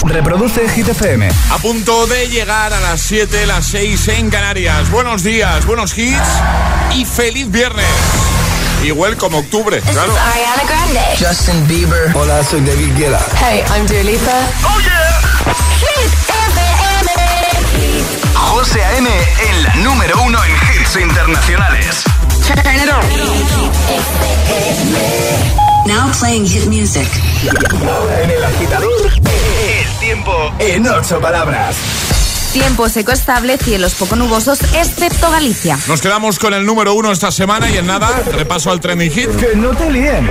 Reproduce Hit FM. A punto de llegar a las 7, las 6 en Canarias. Buenos días, buenos hits y feliz viernes. Igual como octubre, claro. Ariana Grande. Justin Bieber. Hola, soy David Guetta. Hey, I'm Dua Lipa. ¡Oh, yeah! Hit FM. José A.M. en la número uno en hits internacionales. Turn it on. Now playing hit music. En el agitador, tiempo en ocho palabras. Tiempo seco estable, cielos poco nubosos, excepto Galicia. Nos quedamos con el número uno esta semana y en nada, repaso al trending hit. Que no te líen.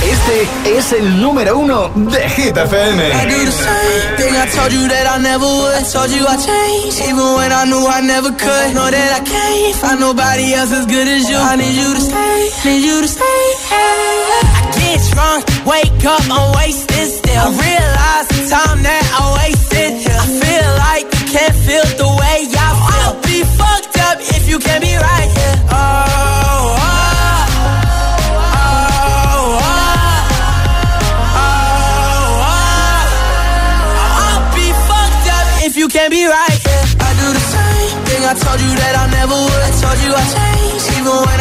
I I. I I I I I. I. Este es el número uno de Hit I FM. do the same thing I told you that I never would. I told you I changed, even when I knew I never could. Know that I can't find nobody else as good as you. I need you to stay, need you to stay. I get drunk, wake up, I'm wasted still. I realize the time that I wasted. I feel like you can't feel the way I feel. I'll be fucked up if you can't be right oh,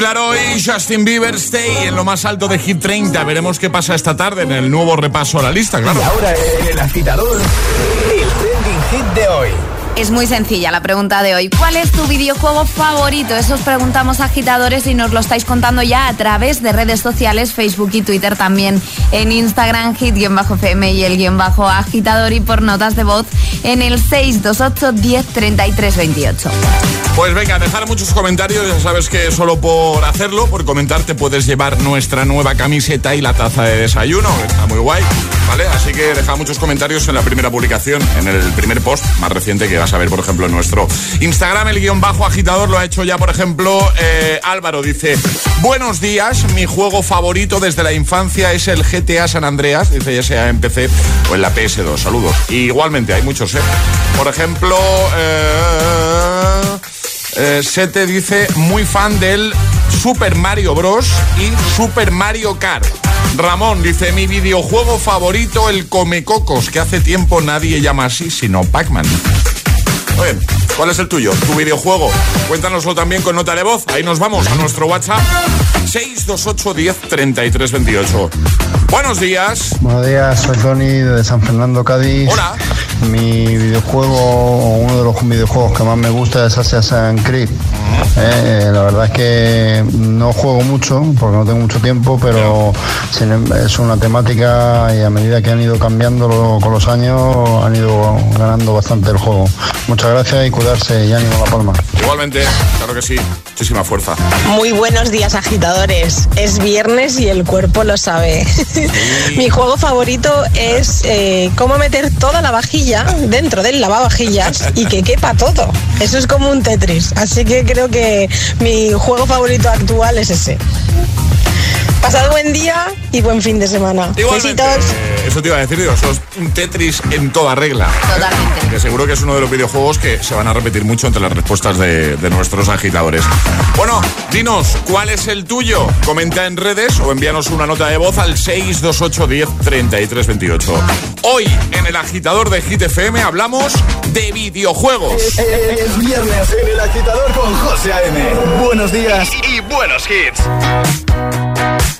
Kid Laroi, Justin Bieber, Stay en lo más alto de Hit 30. Veremos qué pasa esta tarde en el nuevo repaso a la lista, claro. Y ahora el agitador, el trending hit de hoy. Es muy sencilla la pregunta de hoy. ¿Cuál es tu videojuego favorito? Eso os preguntamos agitadores y nos lo estáis contando ya a través de redes sociales, Facebook y Twitter también. En Instagram, hit-fm y el guion bajo agitador y por notas de voz en el 628 10 33 28. Pues venga, dejar muchos comentarios. Ya sabes que solo por hacerlo, por comentar, te puedes llevar nuestra nueva camiseta y la taza de desayuno. Está muy guay, ¿vale? Así que deja muchos comentarios en la primera publicación, en el primer post más reciente que a ver, por ejemplo, nuestro Instagram. El guion bajo agitador lo ha hecho ya, por ejemplo, eh, Álvaro. Dice: Buenos días, mi juego favorito desde la infancia es el GTA San Andreas. Dice ya sea en PC o en la PS2. Saludos. Y igualmente, hay muchos, ¿eh? Por ejemplo, eh, eh, Sete dice muy fan del Super Mario Bros. y Super Mario Kart. Ramón dice mi videojuego favorito, el Comecocos, que hace tiempo nadie llama así, sino Pac-Man. Bien, ¿cuál es el tuyo? ¿Tu videojuego? Cuéntanoslo también con nota de voz. Ahí nos vamos a nuestro WhatsApp 628 10 33 28. Buenos días. Buenos días, soy Tony de San Fernando, Cádiz. Hola. Mi videojuego, o uno de los videojuegos que más me gusta es Assassin's Creed. Eh, la verdad es que no juego mucho, porque no tengo mucho tiempo, pero em- es una temática y a medida que han ido cambiando con los años, han ido ganando bastante el juego. Muchas gracias y cuidarse y ánimo a La Palma. Igualmente, claro que sí. Muchísima fuerza. Muy buenos días agitadores. Es viernes y el cuerpo lo sabe. Mi juego favorito es eh, cómo meter toda la vajilla dentro del lavavajillas y que quepa todo. Eso es como un Tetris. Así que creo que mi juego favorito actual es ese. Pasad buen día y buen fin de semana. Besitos. Eh, eso te iba a decir, digo, eso un Tetris en toda regla. Totalmente. Que seguro que es uno de los videojuegos que se van a repetir mucho entre las respuestas de, nuestros agitadores. Bueno, dinos, ¿cuál es el tuyo? Comenta en redes o envíanos una nota de voz al 628 10 33 28. Hoy, en el agitador de Hit FM, hablamos de videojuegos. Es, es viernes en el agitador con José A.M. Buenos días y buenos hits. Bye.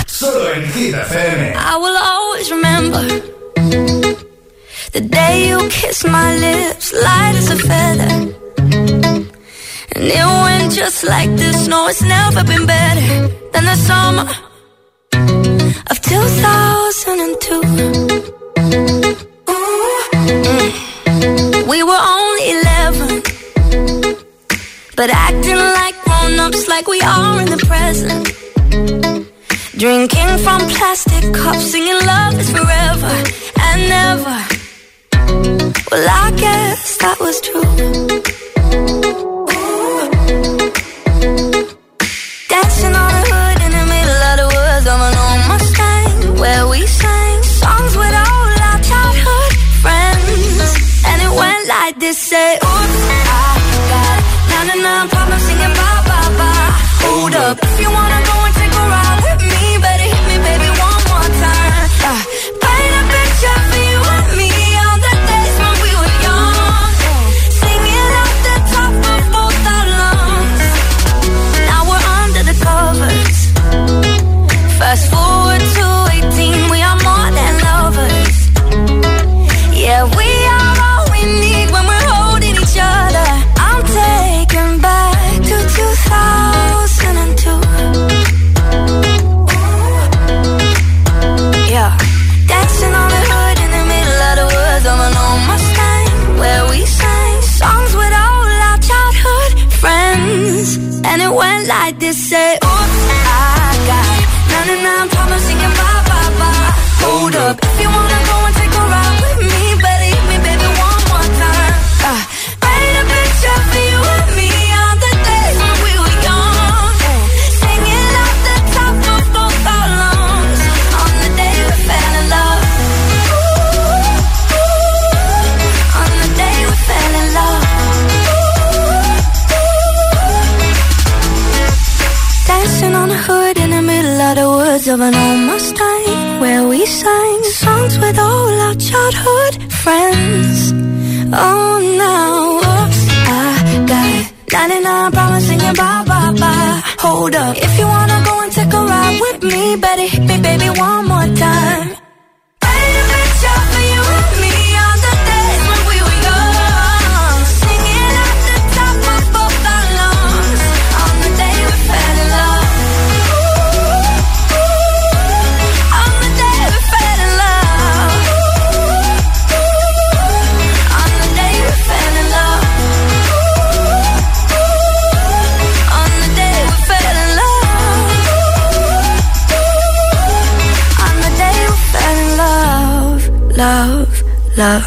love. Love.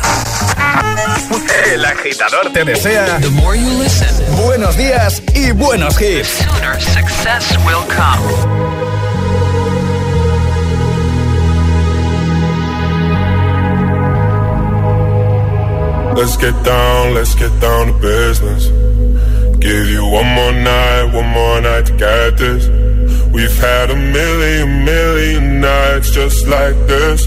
El agitador te desea buenos días y buenos hits. sooner success will come. Let's get down, let's get down to business. Give you one more night, one more night to get this. We've had a million, million nights just like this.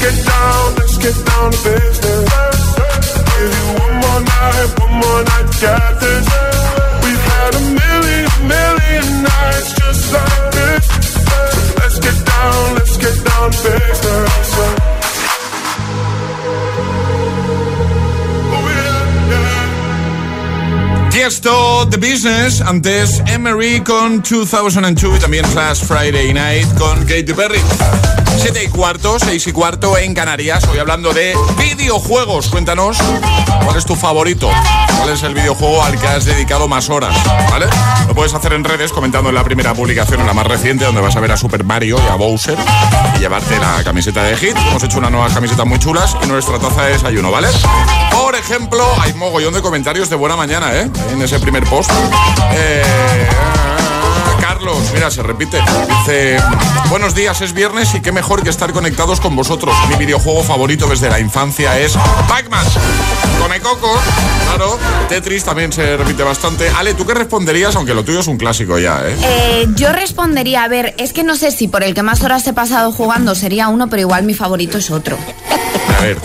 Get down, let's get down to business. Give you one more night, one more night get this. We've had a million, million nights just like this. So let's get down, let's get down to business. Oh yeah. The Business, antes Emery con 2002 y también Flash Friday Night con Katy Perry. 7 y cuarto, 6 y cuarto en Canarias. Hoy hablando de videojuegos. Cuéntanos cuál es tu favorito. ¿Cuál es el videojuego al que has dedicado más horas? ¿Vale? Lo puedes hacer en redes comentando en la primera publicación, en la más reciente, donde vas a ver a Super Mario y a Bowser y llevarte la camiseta de Hit. Hemos hecho unas nuevas camisetas muy chulas y nuestra taza de desayuno, ¿vale? Por ejemplo, hay mogollón de comentarios de buena mañana, ¿eh? En ese primer post. Eh, Carlos, mira, se repite. Dice, buenos días, es viernes y qué mejor que estar conectados con vosotros. Mi videojuego favorito desde la infancia es Pac-Man. Come Coco, claro. Tetris también se repite bastante. Ale, ¿tú qué responderías? Aunque lo tuyo es un clásico ya, ¿eh? Eh, yo respondería, a ver, es que no sé si por el que más horas he pasado jugando sería uno, pero igual mi favorito es otro. A ver,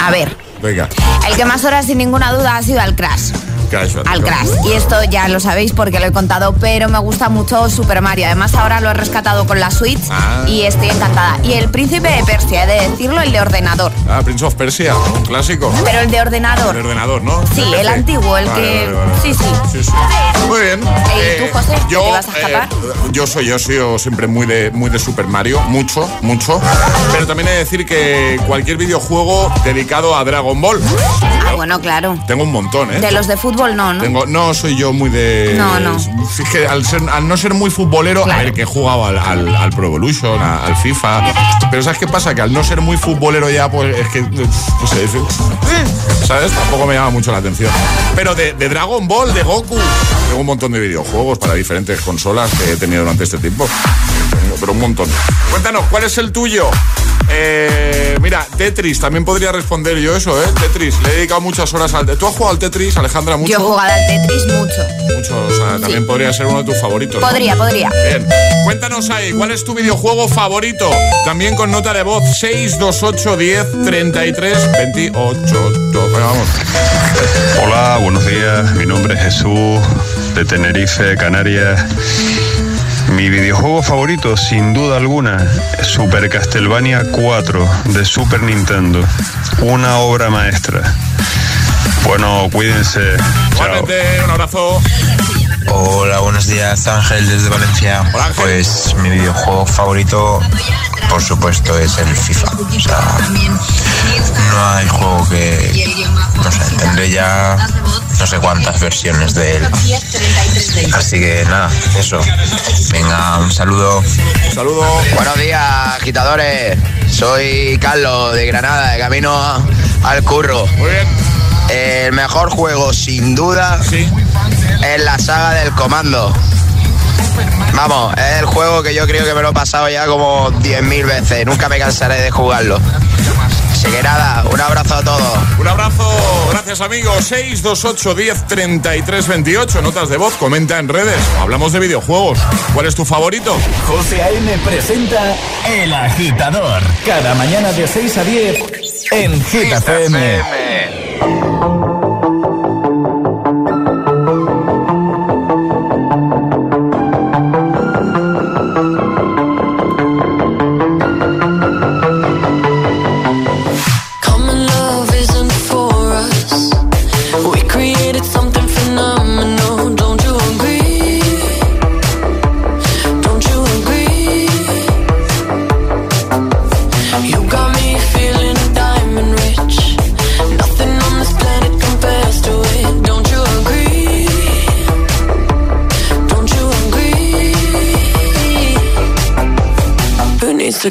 A ver, venga. el que más horas sin ninguna duda ha sido al Crash. Crash al Crash. Y esto ya lo sabéis porque lo he contado, pero me gusta mucho Super Mario. Además, ahora lo he rescatado con la Switch Ah. y estoy encantada. Y el Príncipe de Persia, he de decirlo, el de ordenador. Ah, Prince of Persia, un clásico. Pero el de ordenador. El ordenador, ¿no? Sí, el antiguo, el Vale, que- vale, vale. sí, sí. Sí, sí. Muy bien. ¿Y tú, José? Yo, ¿Te vas a escapar? eh, yo soy, yo soy siempre muy de, muy de Super Mario, mucho, mucho. Pero también he de decir que cualquier videojuego dedicado a Dragon Ball. Ah, bueno, claro. Tengo un montón, ¿eh? De los de fútbol no, ¿no? Tengo, no soy yo muy de. No, no. Sí, es que al, ser- al no ser muy futbolero, a ver, que he jugado al, al, al Pro Evolution, a- al FIFA. Pero ¿sabes qué pasa? Que al no ser muy futbolero ya, pues es que. No sé, es- ¿sabes? Tampoco me llama mucho la atención. Pero de, de Dragon Ball, de Goku, tengo un montón de videojuegos para diferentes consolas que he tenido durante este tiempo. Pero un montón. Cuéntanos, ¿cuál es el tuyo? Eh, mira, Tetris, también podría responder yo eso, ¿eh? Tetris, le he dedicado muchas horas al... ¿Tú has jugado al Tetris, Alejandra, mucho? Yo he jugado al Tetris mucho. Mucho, o sea, también podría ser uno de tus favoritos. ¿no? Podría, podría. Bien, cuéntanos ahí, ¿cuál es tu videojuego favorito? También con nota de voz 628 10 33 28. Venga, vamos. Hola, buenos días. Mi nombre es Jesús de Tenerife, Canarias. Mi videojuego favorito, sin duda alguna, Super Castlevania 4 de Super Nintendo. Una obra maestra. Bueno, cuídense. Chao. Un abrazo. Hola, buenos días, Ángel desde Valencia. Pues mi videojuego favorito, por supuesto, es el FIFA. O sea, no hay juego que, no sé, tendré ya no sé cuántas versiones de él. Así que nada, eso. Venga, un saludo. Saludo. Buenos días, agitadores. Soy Carlos de Granada, de camino a- al curro. Muy bien. El mejor juego, sin duda, es la saga del comando. Vamos, es el juego que yo creo que me lo he pasado ya como 10.000 veces. Nunca me cansaré de jugarlo. Así que nada, un abrazo a todos. Un abrazo, gracias amigos. 628 10 33 28. Notas de voz, comenta en redes. Hablamos de videojuegos. ¿Cuál es tu favorito? José A.M. presenta El Agitador. Cada mañana de 6 a 10 en Hit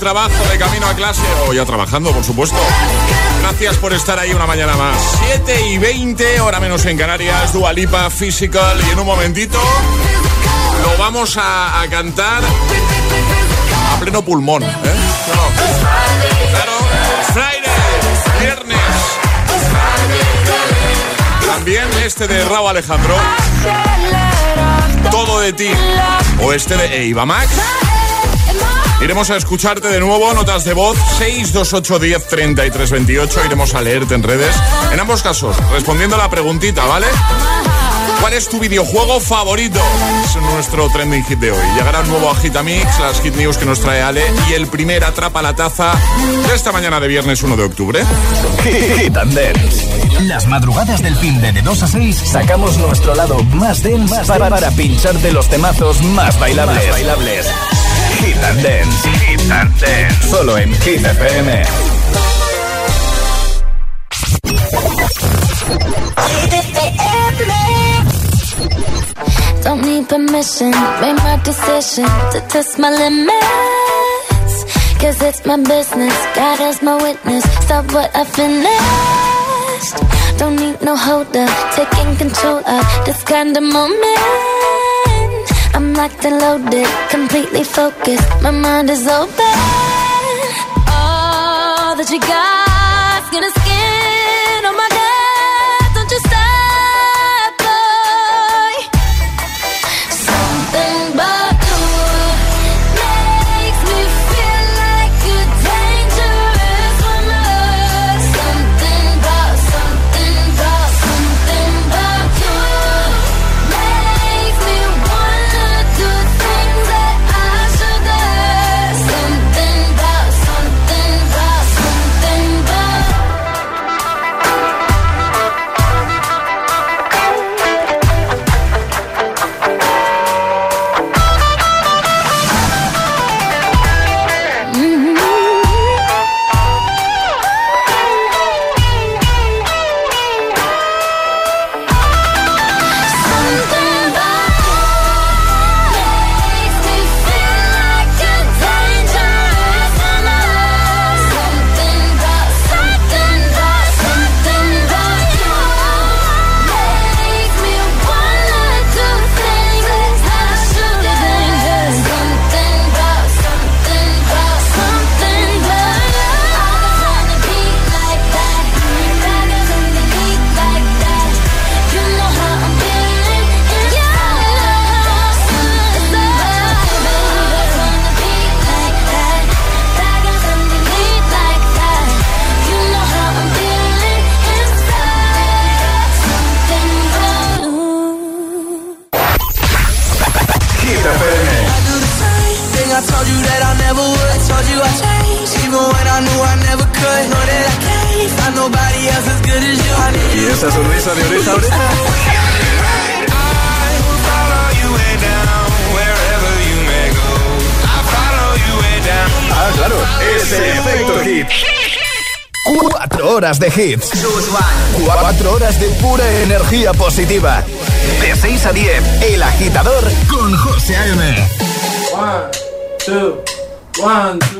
Trabajo, de camino a clase o ya trabajando, por supuesto. Gracias por estar ahí una mañana más. 7 y 20, hora menos en Canarias, Dualipa Physical. Y en un momentito lo vamos a, cantar a pleno pulmón. ¿eh? Claro, Friday, viernes. También este de Raúl Alejandro. Todo de ti. O este de Eva Max. Iremos a escucharte de nuevo, notas de voz 628 10 33 28. Iremos a leerte en redes. En ambos casos, respondiendo a la preguntita, ¿vale? ¿Cuál es tu videojuego favorito? Es nuestro trending hit de hoy. Llegará un nuevo Agitamix, las hit news que nos trae Ale y el primer atrapa la taza de esta mañana de viernes 1 de octubre. Hit and Dance. Las madrugadas del fin de, de 2 a 6 sacamos nuestro lado más dense para, para pincharte los temazos más bailables. Más bailables. Hit and Dance. Hit and Dance. Solo en Hit FM. Don't need permission, made my decision to test my limits. Cause it's my business, God is my witness. Stop what I finished. Don't need no holder, taking control of this kind of moment. Locked and loaded, completely focused. My mind is open. All that you got's horas de hits. cuatro horas de pura energía positiva. De 6 a 10, El Agitador con José A.M. 1, 2, 1, 2.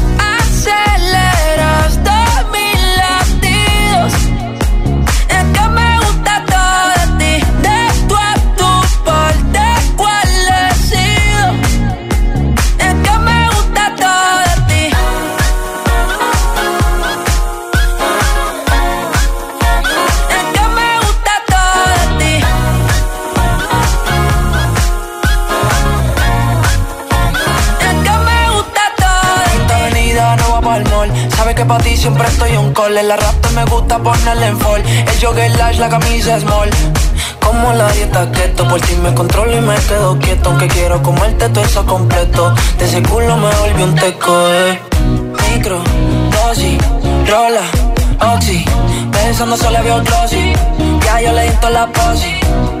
Siempre estoy on call. En la rap me gusta ponerle en fall. El jogger lash, la camisa small. Como la dieta keto, por ti me controlo y me quedo quieto. Aunque quiero comerte todo eso completo. De ese culo me volvió un teco, eh. Micro, dosis, rola, oxi. Pensando solo veo glossy. Ya yo le di la posi.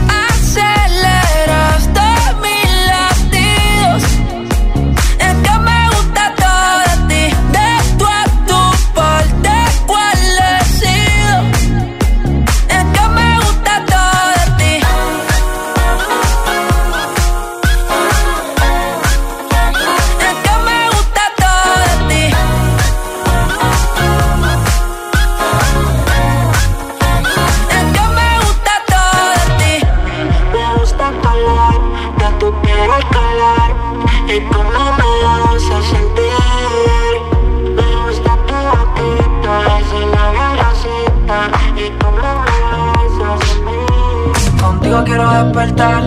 Despertar,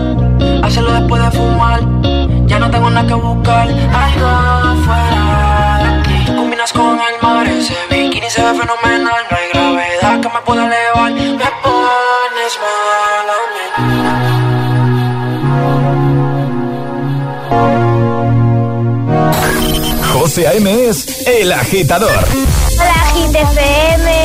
hacerlo después de fumar. Ya no tengo nada que buscar, algo fuera de aquí. Combinas con el mar, ese bikini se ve fenomenal. No hay gravedad que me pueda elevar, me pones mal a mí. José A.M. es El Agitador. Hola, GTFM.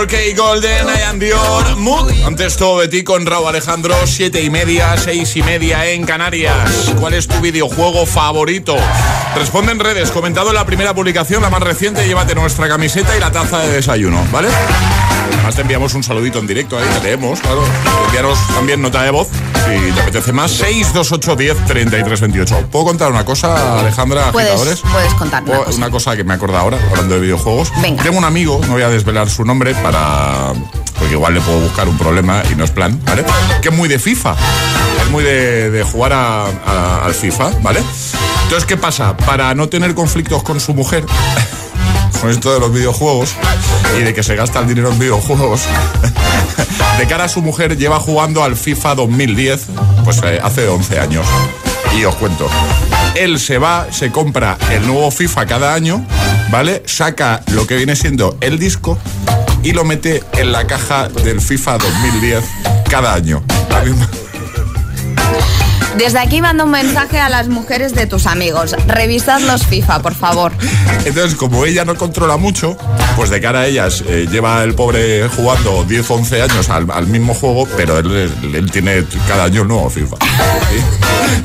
4K Golden, I Dior, Mood. Antes todo de ti con Raúl Alejandro, 7 y media, 6 y media en Canarias. ¿Cuál es tu videojuego favorito? Responde en redes, comentado en la primera publicación, la más reciente, llévate nuestra camiseta y la taza de desayuno, ¿vale? Además te enviamos un saludito en directo ¿eh? ahí, te leemos, claro. Enviaros también nota de voz si te apetece más, 628 10 33 28. ¿Puedo contar una cosa, Alejandra, Puedes, agitadores? puedes contar una cosa. Una cosa que me acuerdo ahora, hablando de videojuegos. Venga. Tengo un amigo, no voy a desvelar su nombre para porque igual le puedo buscar un problema y no es plan, ¿vale? Que es muy de FIFA, es muy de, de jugar a- a- al FIFA, ¿vale? Entonces, ¿qué pasa? Para no tener conflictos con su mujer, con esto de los videojuegos y de que se gasta el dinero en videojuegos, de cara a su mujer lleva jugando al FIFA 2010, pues eh, hace 11 años. Y os cuento, él se va, se compra el nuevo FIFA cada año, ¿vale? Saca lo que viene siendo el disco y lo mete en la caja del FIFA 2010 cada año. Desde aquí mando un mensaje a las mujeres de tus amigos. Revisad los FIFA, por favor. Entonces, como ella no controla mucho, pues de cara a ellas eh, lleva el pobre jugando 10, 11 años al, al mismo juego, pero él, tiene cada año un nuevo FIFA.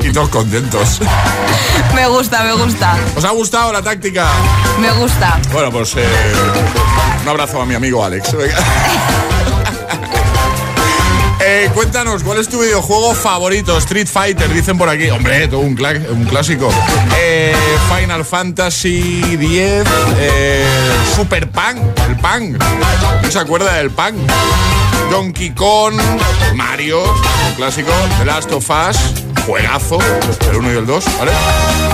Y, y todos contentos. Me gusta, me gusta. ¿Os ha gustado la táctica? Me gusta. Bueno, pues eh, un abrazo a mi amigo Alex. Venga. Eh, cuéntanos, ¿cuál es tu videojuego favorito? Street Fighter, dicen por aquí. Hombre, todo un, un clásico. Eh, Final Fantasy X, eh, Super Punk, el Punk. ¿Quién se acuerda del Punk? Donkey Kong, Mario, un clásico. The Last of Us, juegazo, el 1 y el 2, ¿vale?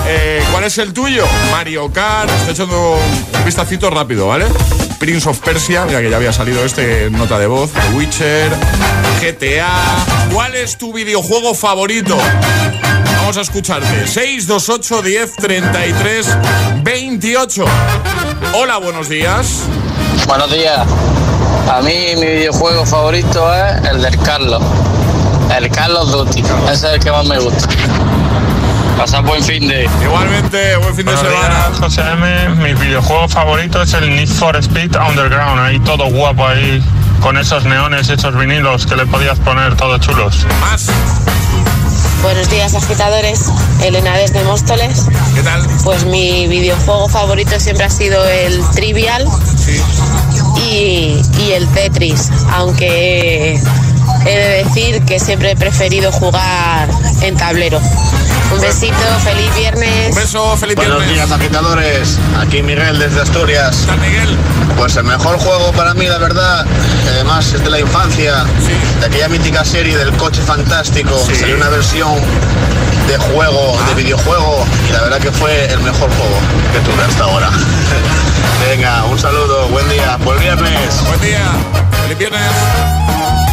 Eh, ¿Cuál es el tuyo? Mario Kart, estoy echando un vistacito rápido, ¿vale? Prince of Persia, mira que ya había salido este nota de voz, Witcher, GTA. ¿Cuál es tu videojuego favorito? Vamos a escucharte. 628 10 33 28. Hola, buenos días. Buenos días. A mí mi videojuego favorito es el del Carlos. El Carlos Duty. Ese es el que más me gusta. Pasad buen fin de. Igualmente, buen fin de semana. José M, mi videojuego favorito es el Need for Speed Underground. Ahí todo guapo ahí, con esos neones, esos vinilos que le podías poner todos chulos. Más. Buenos días, agitadores. Elena desde Móstoles. ¿Qué tal? Pues mi videojuego favorito siempre ha sido el Trivial y, y el Tetris, aunque he de decir que siempre he preferido jugar en tablero. Un besito, feliz viernes. Un beso, feliz Buenos viernes. días, agitadores. Aquí Miguel desde Asturias. Miguel. Pues el mejor juego para mí, la verdad, que además es de la infancia, de aquella mítica serie del coche fantástico. Salió una versión de juego, Ah. de videojuego, y la verdad que fue el mejor juego que tuve hasta ahora. Venga, un saludo, buen día, buen viernes. Buen día, feliz viernes.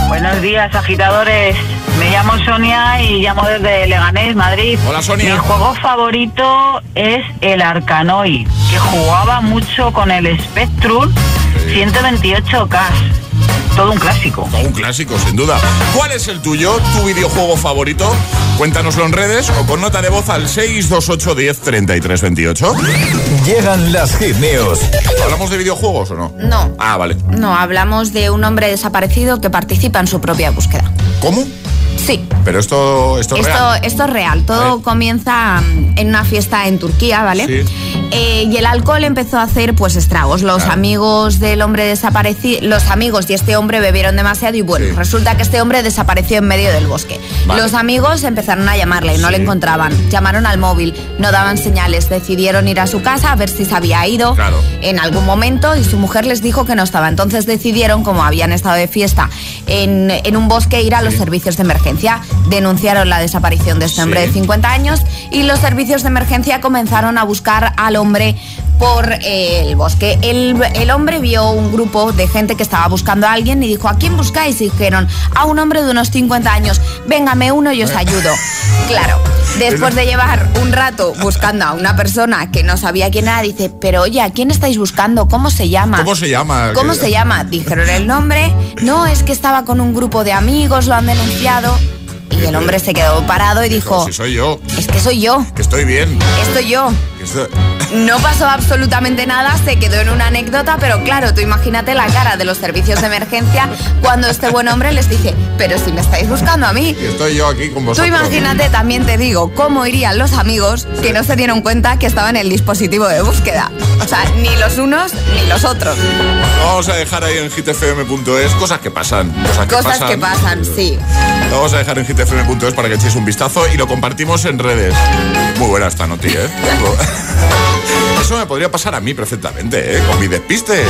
Buenos días, agitadores. Me llamo Sonia y llamo desde Leganés, Madrid. Hola, Sonia. Mi juego favorito es el Arcanoid, que jugaba mucho con el Spectrum 128K. Todo un clásico. Todo un clásico, sin duda. ¿Cuál es el tuyo, tu videojuego favorito? Cuéntanoslo en redes o con nota de voz al 628 10 33 28. Llegan las hit news. ¿Hablamos de videojuegos o no? No. Ah, vale. No, hablamos de un hombre desaparecido que participa en su propia búsqueda. ¿Cómo? Sí. Pero esto, esto es Esto, real. esto es real. Todo comienza mm, en una fiesta en Turquía, ¿vale? Sí. Eh, y el alcohol empezó a hacer pues estragos. Los amigos del hombre desaparecido, los amigos y este hombre bebieron demasiado y bueno, resulta que este hombre desapareció en medio del bosque. Vale. Los amigos empezaron a llamarle, no le encontraban. Llamaron al móvil, no daban señales, decidieron ir a su casa a ver si se había ido Claro. en algún momento y su mujer les dijo que no estaba. Entonces decidieron, como habían estado de fiesta en, en un bosque, ir a los servicios de emergencia. Denunciaron la desaparición de este hombre de 50 años y los servicios de emergencia comenzaron a buscar al hombre por eh, el bosque. El, el hombre vio un grupo de gente que estaba buscando a alguien y dijo, ¿a quién buscáis? Y dijeron, a un hombre de unos 50 años, véngame uno y os ayudo. Claro, después de llevar un rato buscando a una persona que no sabía quién era, dice, pero oye, ¿a quién estáis buscando? ¿Cómo se llama? ¿Cómo se llama? ¿Cómo se llama? Dijeron el nombre. No, es que estaba con un grupo de amigos, lo han denunciado. Y el hombre se quedó parado y dijo, Si soy yo, es que soy yo, que estoy bien. estoy yo. que estoy- No pasó absolutamente nada, se quedó en una anécdota, pero claro, tú imagínate la cara de los servicios de emergencia cuando este buen hombre les dice, pero si me estáis buscando a mí. estoy yo aquí con Tú vosotros. imagínate, también te digo, cómo irían los amigos que no se dieron cuenta que estaba en el dispositivo de búsqueda. O sea, ni los unos ni los otros. Vamos a dejar ahí en hitfm.es, cosas que pasan. Cosas que Cosas pasan. que pasan, sí. Lo vamos a dejar en hitfm.es para que echéis un vistazo y lo compartimos en redes. Muy buena esta noticia, ¿eh? eso me podría pasar a mí perfectamente, ¿eh? Con mi despiste. Eh,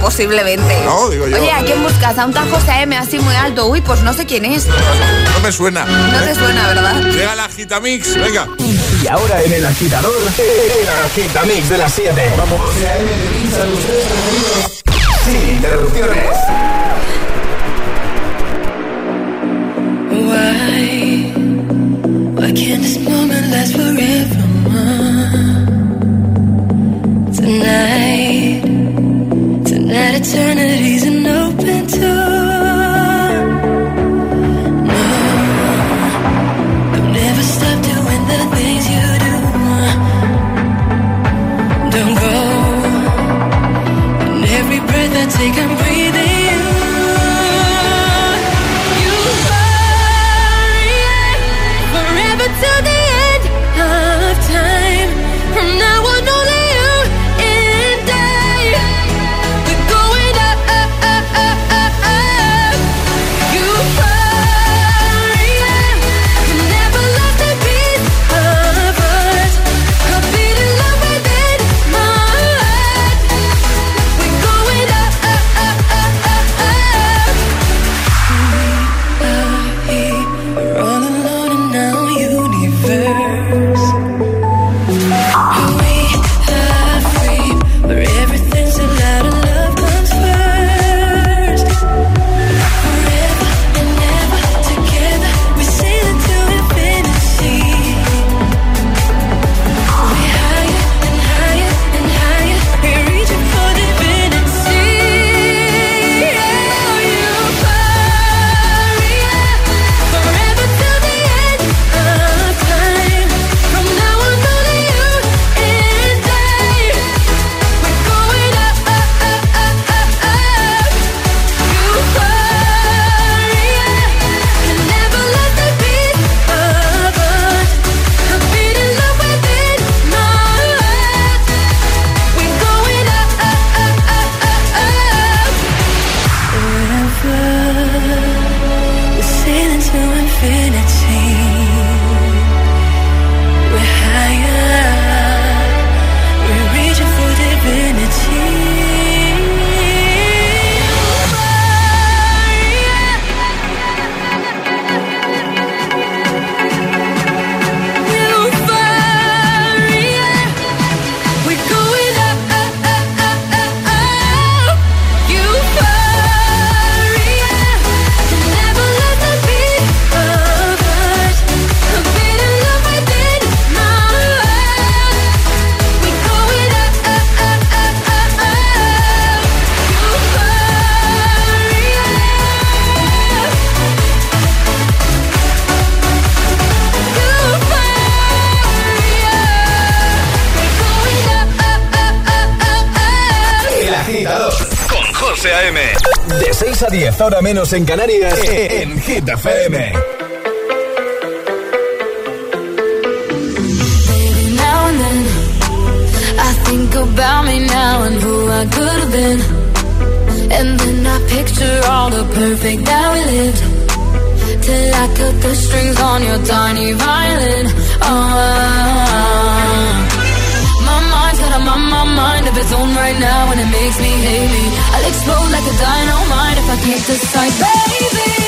posiblemente. No, digo yo. Oye, ¿a quién buscas? A un tal José M así muy alto. Uy, pues no sé quién es. No me suena. No te suena, ¿verdad? Llega la Gitamix, venga. Y ahora en el agitador, el agitamix de las 7. Vamos. Sin interrupciones. Why? Why can't this moment last forever? Tonight, tonight eternity's an open door. No, don't ever stop doing the things you do. Don't go. And every breath I take, I'm 6 a 10, ahora menos en Canarias, en Hit FM. I think about me now and who I could have been. And then I picture all the perfect that we lived. Till I cut the strings on your tiny violin. Oh, of its own right now, and it makes me hate me. I'll explode like a dynamite if I can't decide, baby.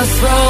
crossroads.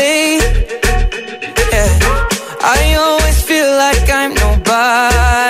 Yeah. I always feel like I'm nobody.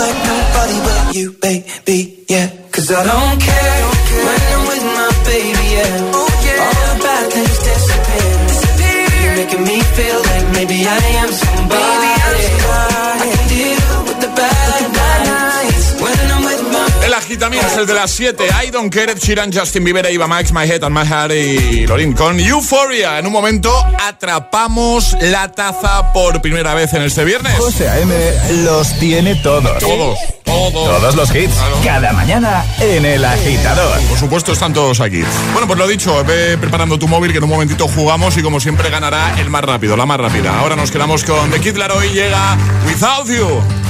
like nobody but you, baby. Yeah, cause I don't care when I'm with my baby. Yeah, oh, all the bad things disappear. You're making me feel like maybe I am somebody. I El agitamín es el de las 7. I don't care, Ed Sheeran, Justin Bieber, Eva Max, My Head and My Heart y Lorin con Euphoria. En un momento atrapamos la taza por primera vez en este viernes. José A.M. los tiene todos. Todos, todos. Todos los hits. Cada mañana en El Agitador. Por supuesto, están todos aquí. Bueno, pues lo dicho, ve preparando tu móvil que en un momentito jugamos y como siempre ganará el más rápido, la más rápida. Ahora nos quedamos con The Kid Laroi llega Without You.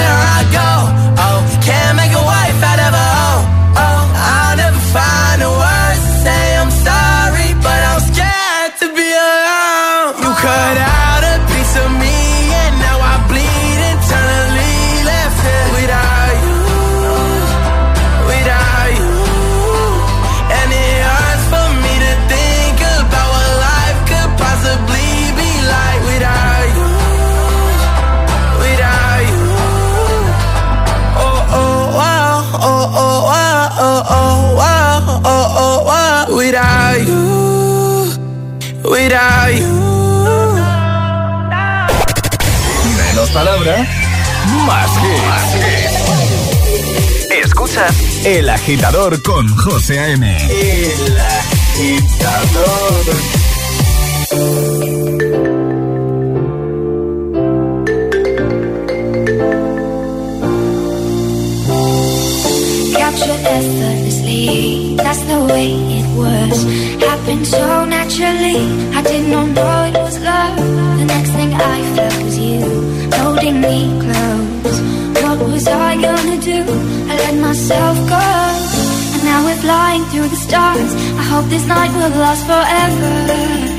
más hits. Escuchas El Agitador con José A.M. El Agitador. Capture effortlessly, that's the way it was. Happened so naturally, I did not know it was love. The next thing I felt was you, holding me close. What was I gonna do? I let myself go. And now we're flying through the stars. I hope this night will last forever.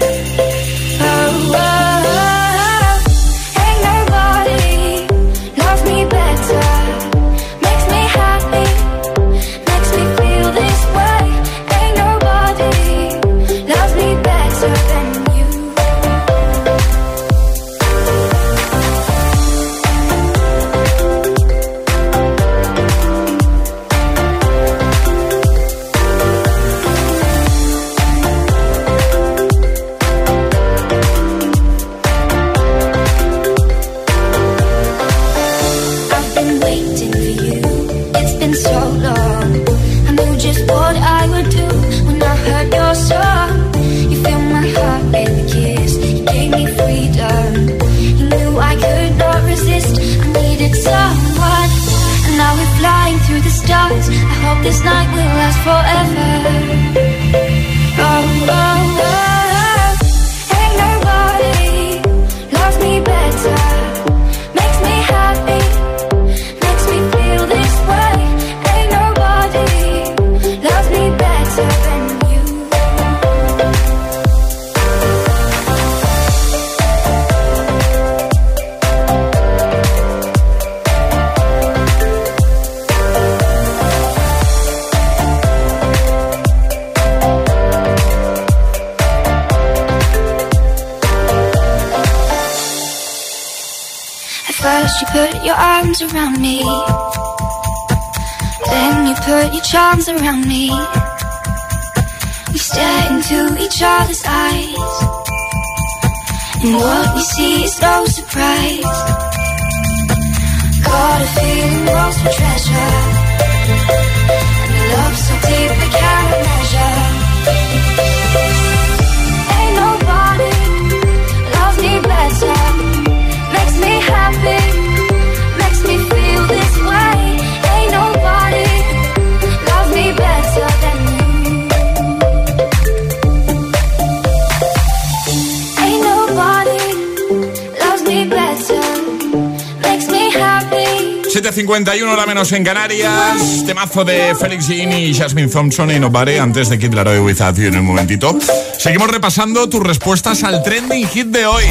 7.51 hora menos en Canarias. Temazo de Felix Jean y Jasmine Thompson y Nobody antes de Kid Laroi Without You en un momentito. Seguimos repasando tus respuestas al trending hit de hoy.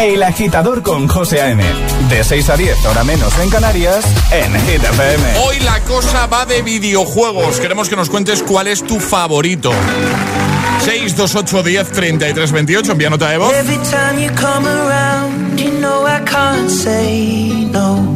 El Agitador con José A.M. De 6 a 10, hora menos en Canarias, en Hit FM. Hoy la cosa va de videojuegos. Queremos que nos cuentes cuál es tu favorito. 628 10 33 28. Envía nota de voz. Every time you come around, you know I can't say no.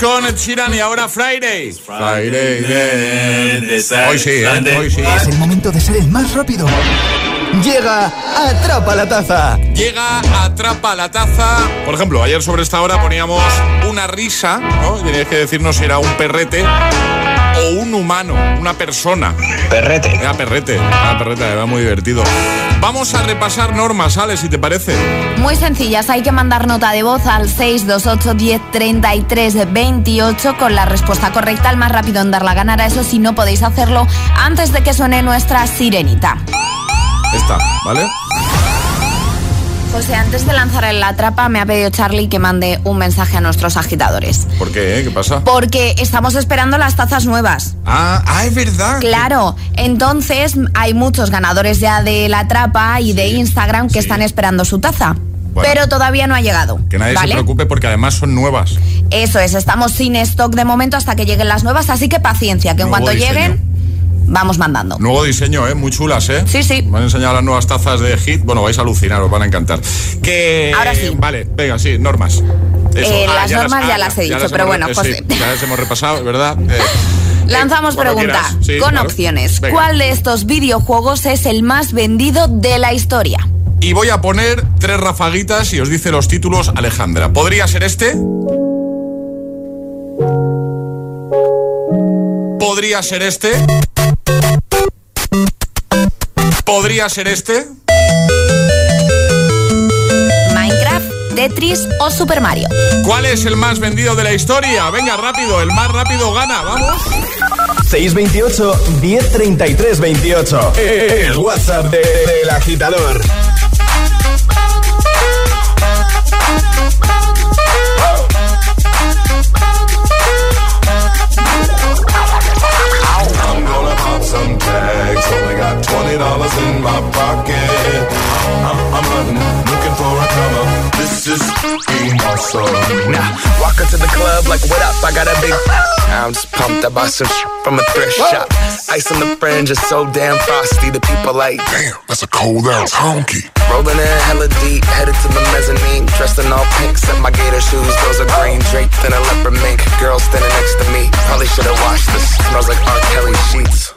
con Ed Sheeran y ahora Friday. Friday. Hoy sí, ¿eh? hoy sí. Es el momento de ser el más rápido. Llega Atrapa la Taza. Llega Atrapa la Taza. Por ejemplo, ayer sobre esta hora poníamos una risa, ¿no? Tenías que decirnos si era un perrete o un humano, una persona. Perrete. Era perrete, era perrete, era muy divertido. Vamos a repasar normas, Ale, si te parece. Muy sencillas, hay que mandar nota de voz al 628 10 33 28 con la respuesta correcta, el más rápido en dar la ganara. Eso si no podéis hacerlo antes de que suene nuestra sirenita. Esta, ¿vale? José, antes de lanzar en la trapa, me ha pedido Charlie que mande un mensaje a nuestros agitadores. ¿Por qué? eh? ¿Qué pasa? Porque estamos esperando las tazas nuevas. Ah, ah, es verdad. Claro, entonces hay muchos ganadores ya de la trapa y de Instagram que están esperando su taza. Bueno. pero todavía no ha llegado. Que nadie ¿vale? se preocupe porque además son nuevas. Eso es, estamos sin stock de momento hasta que lleguen las nuevas, así que paciencia, que en cuanto diseño. lleguen, vamos mandando. Nuevo diseño, ¿eh? Muy chulas, ¿eh? Sí, sí. Me han enseñado las nuevas tazas de Hit. Bueno, vais a alucinar, os van a encantar. Que... Ahora sí. Vale, venga, sí, normas. Eso. Eh, las normas ya ah, las he dicho, pero bueno, eh, José. sí, ya las hemos repasado, ¿verdad? Eh, Lanzamos cuando pregunta. Sí, con claro. opciones. Venga. ¿Cuál de estos videojuegos es el más vendido de la historia? Y voy a poner tres rafaguitas y os dice los títulos Alejandra. ¿Podría ser este? ¿Podría ser este? ¿Podría ser este? ¿Minecraft, Tetris o Super Mario? ¿Cuál es el más vendido de la historia? Venga, rápido, el más rápido gana, vamos. 628 1033 28. El WhatsApp de- del agitador. Dollars in my pocket. I'm, I'm hunting, looking for a come up. This is being awesome. Now, walk into the club like, what up? I got a big. I'm just pumped. I bought some sh- from a thrift shop. Ice on the fringe is so damn frosty. The people like, damn, that's a cold ass honky. Rolling in hella deep, headed to the mezzanine. Dressed in all pink, set my gator shoes. Those are green draped in a leopard mink. Girl standing next to me. Probably should have washed this. Smells like R. Kelly sheets.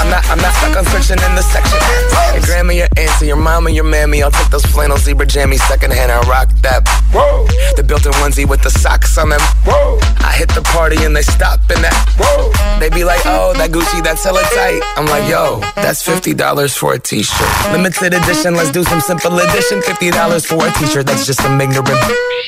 I'm not, I'm not stuck on searching in the section. Your grandma, your auntie, your mama, your mammy. I'll take those flannel zebra jammies secondhand and rock that. Whoa. The built-in onesie with the socks on them. Whoa. I hit the party and they stop in that. Whoa. They be like, oh, that Gucci, that's hella tight. I'm like, yo, that's $50 for a t-shirt. Limited edition, let's do some simple edition. $50 for a t-shirt, that's just some ignorant.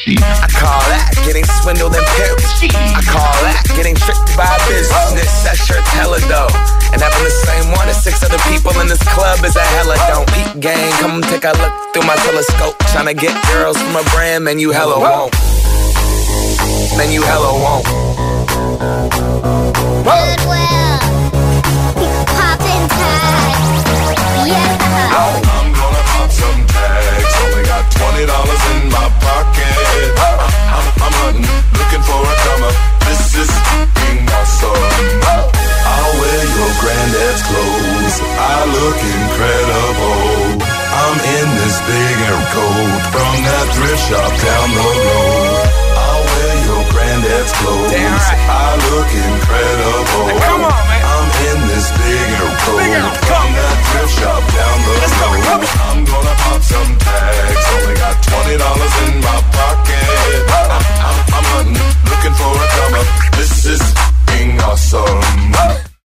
I call that getting swindled and pimped. I call that getting tricked by business. That shirt's hella dope. And having the same one as six other people in this club is a hella don't eat gang. Come take a look through my telescope. Tryna get girls from a brand, man, you hella won't. Man, you hella won't. Goodwill. Yeah. I'm gonna pop some tags. Only got $20 in my pocket. I'm, looking for a comer. This is being my soul granddad's clothes. I look incredible. I'm in this big air coat from that thrift shop down the road. I'll wear your granddad's clothes. I look incredible. Now come on, man. I'm in this big air coat from that thrift shop down the Let's road. Go. I'm gonna pop some tags. Only got twenty dollars in my pocket. I'm, I'm, I'm looking for a comer. This is being awesome.